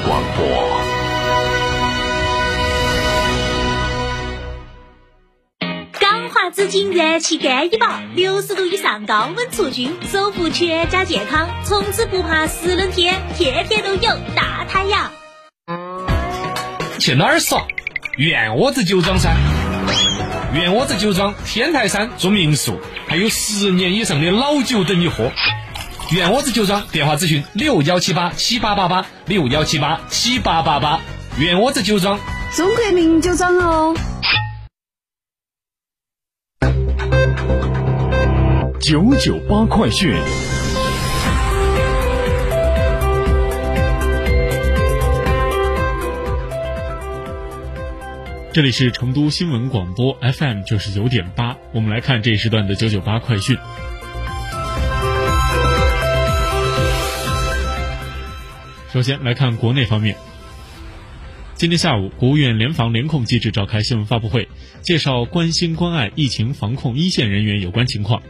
广播。钢化紫金元气干衣宝，六十度以上高温除菌，守护全家健康，从此不怕湿冷天，天天都有大太阳。去哪儿耍？圆窝子酒庄噻！圆窝子酒庄天台山住民宿，还有十年以上的老酒等你喝。圆窝子酒庄电话咨询六幺七八七八八八六幺七八七八八八。圆窝子酒庄，中国名酒庄哦。九九八快讯。这里是成都新闻广播 FM 九十九点八，我们来看这一时段的九九八快讯。首先来看国内方面，今天下午，国务院联防联控机制召开新闻发布会，介绍关心关爱疫情防控一线人员有关情况。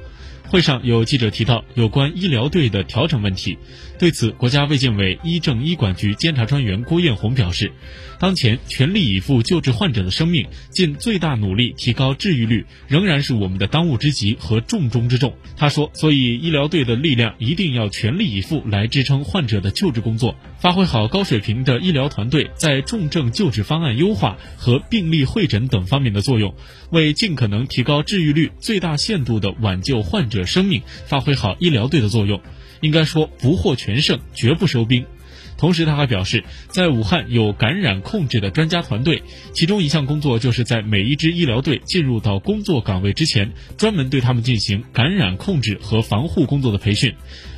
会上有记者提到有关医疗队的调整问题，对此，国家卫健委医政医管局监察专员郭艳红表示，当前全力以赴救治患者的生命，尽最大努力提高治愈率，仍然是我们的当务之急和重中之重。他说，所以医疗队的力量一定要全力以赴来支撑患者的救治工作，发挥好高水平的医疗团队在重症救治方案优化和病例会诊等方面的作用，为尽可能提高治愈率、最大限度地挽救患者者生命，发挥好医疗队的作用。应该说，不获全胜，绝不收兵。同时，他还表示，在武汉有感染控制的专家团队，其中一项工作就是在每一支医疗队进入到工作岗位之前，专门对他们进行感染控制和防护工作的培训。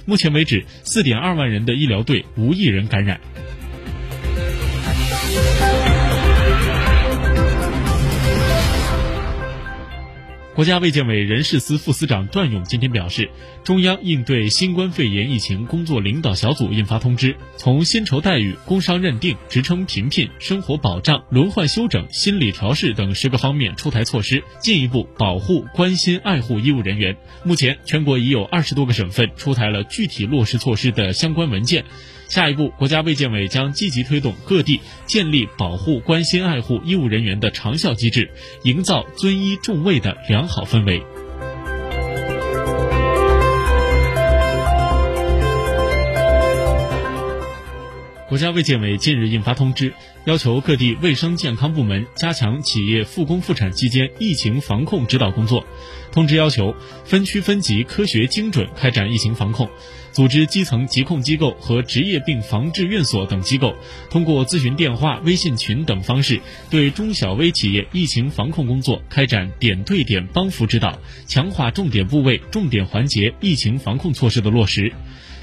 目前为止，四点二万人的医疗队无一人感染。国家卫健委人事司副司长段勇今天表示，中央应对新冠肺炎疫情工作领导小组印发通知，从薪酬待遇、工伤认定、职称评聘、生活保障、轮换休整、心理调试等十个方面出台措施，进一步保护、关心、爱护医务人员。目前，全国已有二十多个省份出台了具体落实措施的相关文件。下一步，国家卫健委将积极推动各地建立保护、关心、爱护医务人员的长效机制，营造尊医重卫的良好氛围。国家卫健委近日印发通知，要求各地卫生健康部门加强企业复工复产期间疫情防控指导工作。通知要求分区分级、科学精准开展疫情防控，组织基层疾控机构和职业病防治院所等机构，通过咨询电话、微信群等方式，对中小微企业疫情防控工作开展点对点帮扶指导，强化重点部位、重点环节疫情防控措施的落实。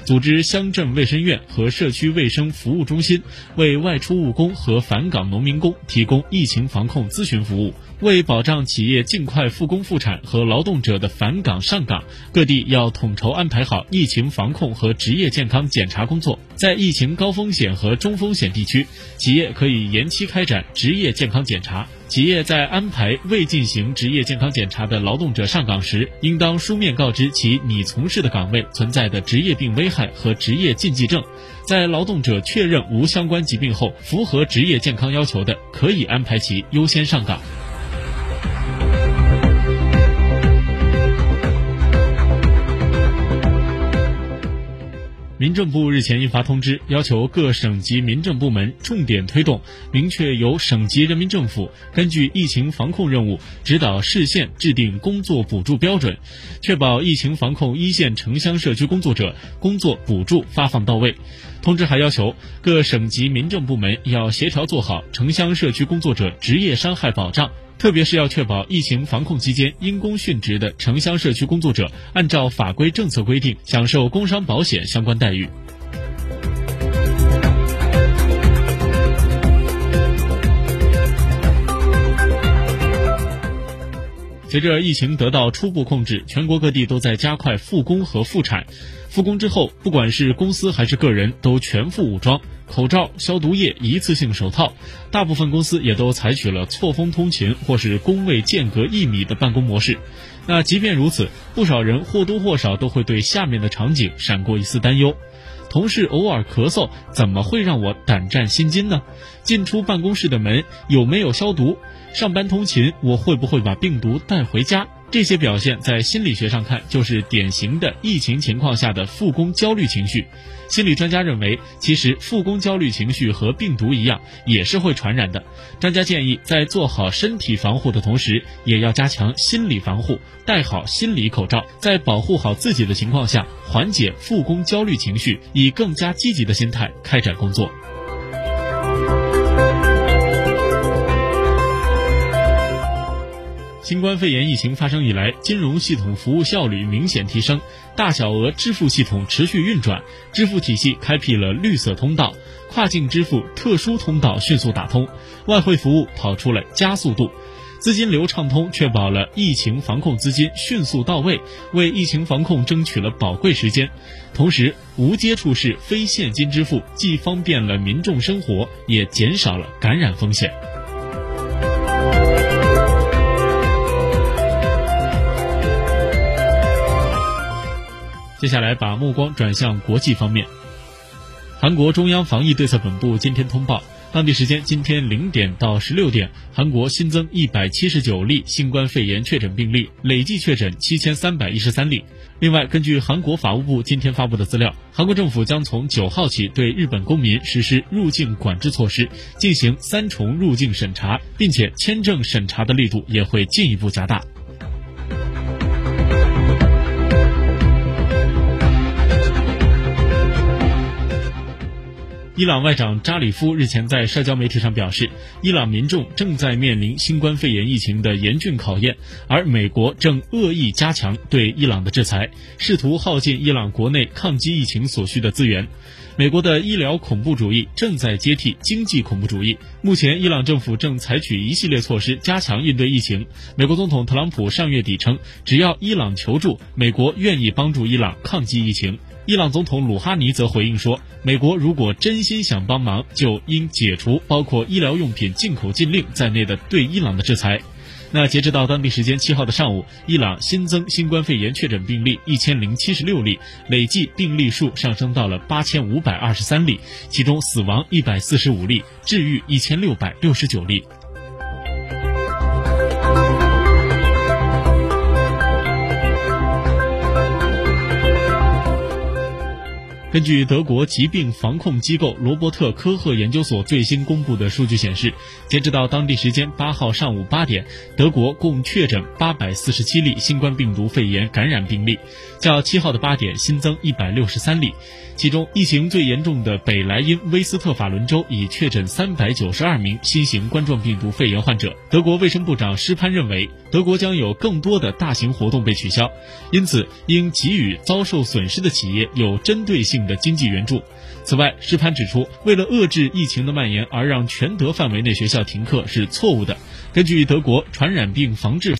组织乡镇卫生院和社区卫生服务中心为外出务工和返岗农民工提供疫情防控咨询服务。为保障企业尽快复工复产和劳动者的返岗上岗，各地要统筹安排好疫情防控和职业健康检查工作。在疫情高风险和中风险地区，企业可以延期开展职业健康检查。企业在安排未进行职业健康检查的劳动者上岗时，应当书面告知其拟从事的岗位存在的职业病危害和职业禁忌症。在劳动者确认无相关疾病后，符合职业健康要求的，可以安排其优先上岗。政部日前印发通知，要求各省级民政部门重点推动，明确由省级人民政府根据疫情防控任务指导市县制定工作补助标准，确保疫情防控一线城乡社区工作者工作补助发放到位。通知还要求各省级民政部门要协调做好城乡社区工作者职业伤害保障。特别是要确保疫情防控期间因公殉职的城乡社区工作者按照法规政策规定享受工伤保险相关待遇。随着疫情得到初步控制全国各地都在加快复工和复产。复工之后不管是公司还是个人都全副武装。口罩、消毒液、一次性手套。大部分公司也都采取了错峰通勤或是工位间隔一米的办公模式。那即便如此，不少人或多或少都会对下面的场景闪过一丝担忧。同事偶尔咳嗽，怎么会让我胆战心惊呢？进出办公室的门有没有消毒？上班通勤，我会不会把病毒带回家？这些表现在心理学上看，就是典型的疫情情况下的复工焦虑情绪。心理专家认为，其实复工焦虑情绪和病毒一样，也是会传染的。专家建议，在做好身体防护的同时，也要加强心理防护，戴好心理口罩，在保护好自己的情况下，缓解复工焦虑情绪，以更加积极的心态开展工作。新冠肺炎疫情发生以来，金融系统服务效率明显提升，大小额支付系统持续运转，支付体系开辟了绿色通道，跨境支付特殊通道迅速打通，外汇服务跑出了加速度，资金流畅通，确保了疫情防控资金迅速到位，为疫情防控争取了宝贵时间。同时，无接触式非现金支付既方便了民众生活，也减少了感染风险。接下来把目光转向国际方面。韩国中央防疫对策本部今天通报，当地时间今天零点到十六点，韩国新增一百七十九例新冠肺炎确诊病例，累计确诊七千三百一十三例。另外，根据韩国法务部今天发布的资料，韩国政府将从九号起对日本公民实施入境管制措施，进行三重入境审查，并且签证审查的力度也会进一步加大。伊朗外长扎里夫日前在社交媒体上表示，伊朗民众正在面临新冠肺炎疫情的严峻考验，而美国正恶意加强对伊朗的制裁，试图耗尽伊朗国内抗击疫情所需的资源。美国的医疗恐怖主义正在接替经济恐怖主义。目前，伊朗政府正采取一系列措施加强应对疫情。美国总统特朗普上月底称，只要伊朗求助，美国愿意帮助伊朗抗击疫情。伊朗总统鲁哈尼则回应说，美国如果真心想帮忙，就应解除包括医疗用品进口禁令在内的对伊朗的制裁。那截止到当地时间七号的上午，伊朗新增新冠肺炎确诊病例一千零七十六例，累计病例数上升到了八千五百二十三例，其中死亡一百四十五例，治愈一千六百六十九例。根据德国疾病防控机构罗伯特科赫研究所最新公布的数据显示，截止到当地时间八号上午八点，德国共确诊八百四十七例新冠病毒肺炎感染病例，较七号的八点新增一百六十三例。其中，疫情最严重的北莱茵威斯特法伦州已确诊三百九十二名新型冠状病毒肺炎患者。德国卫生部长施潘认为，德国将有更多的大型活动被取消，因此应给予遭受损失的企业有针对性的经济援助。此外，施潘指出，为了遏制疫情的蔓延而让全德范围内学校停课是错误的。根据德国传染病防治。